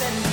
nothing.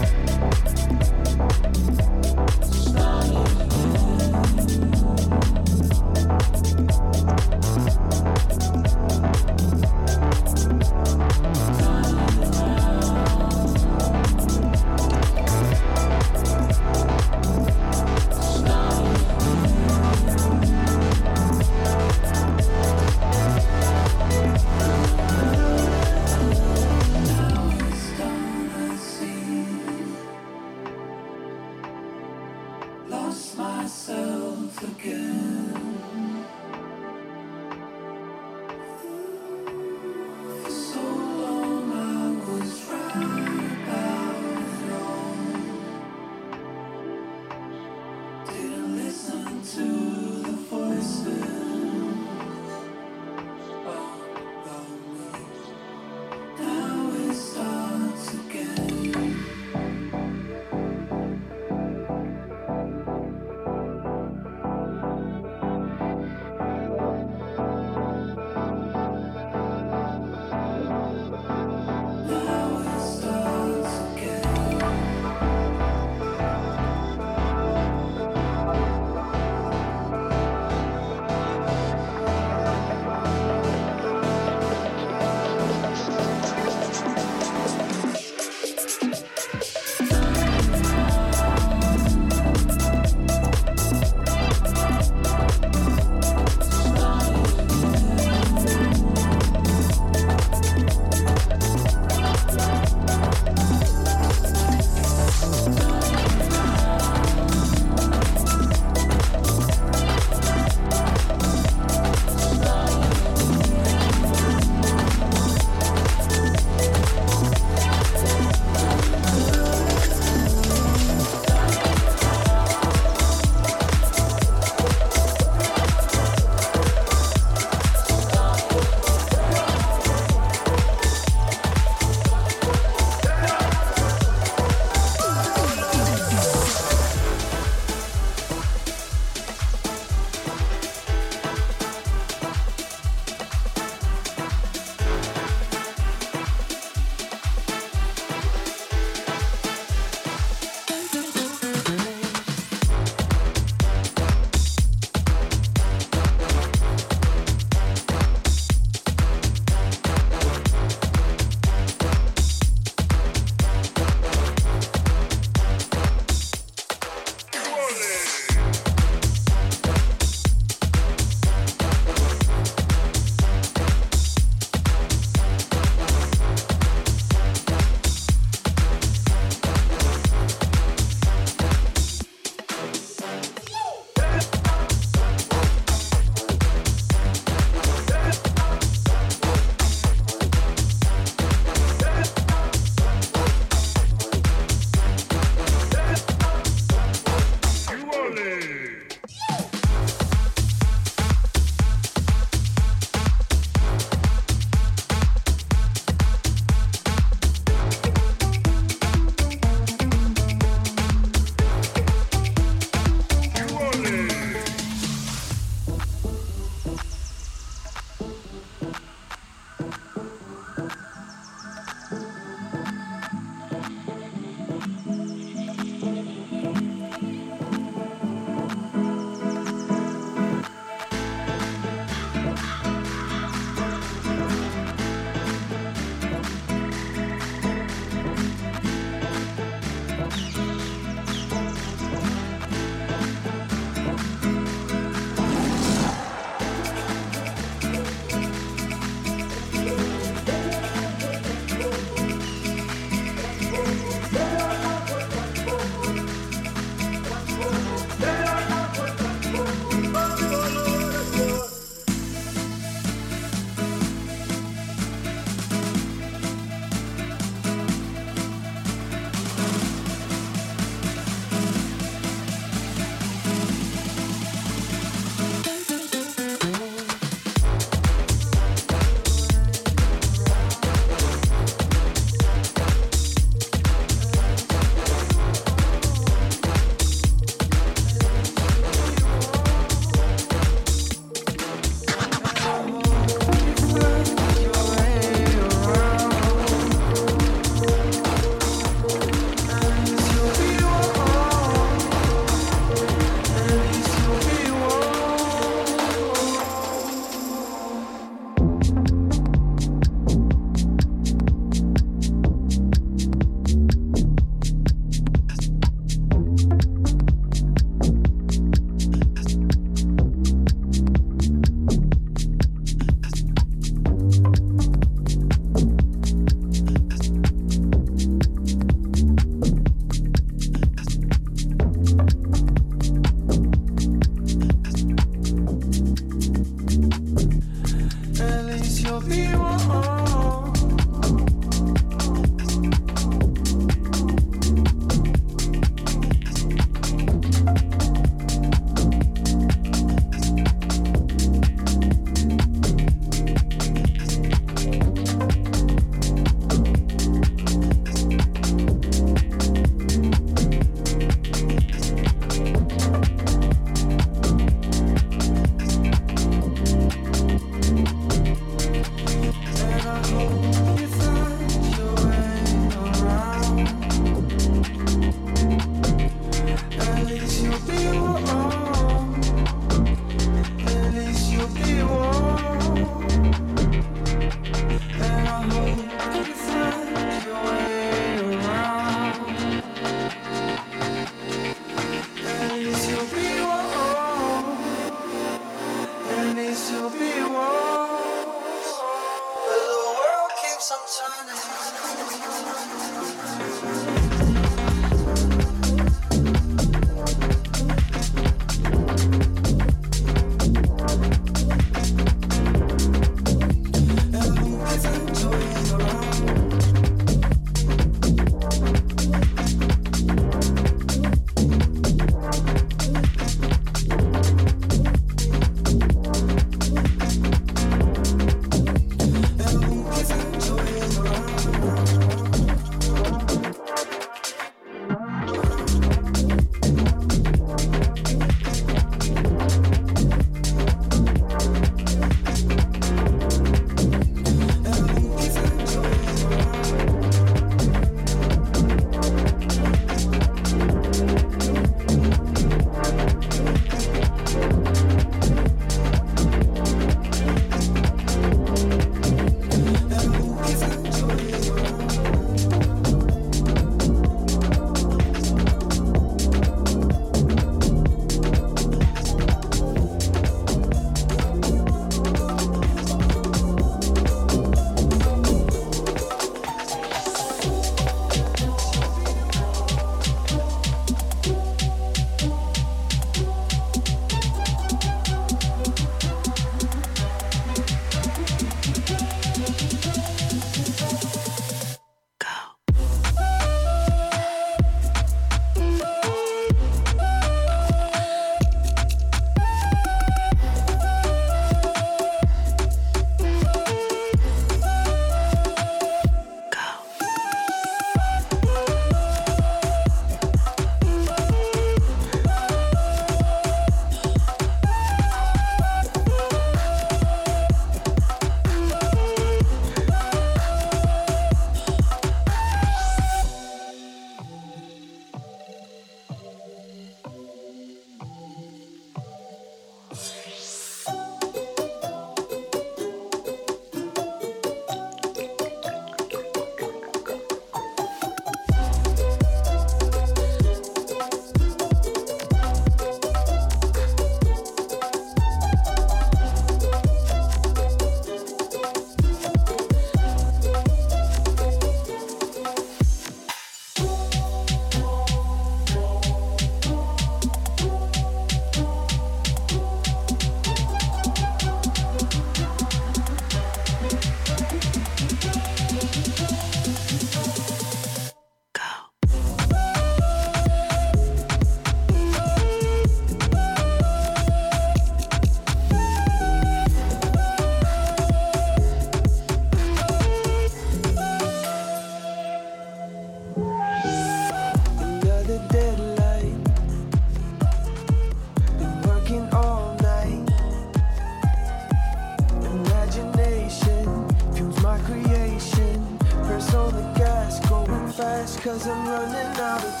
Cause I'm running out of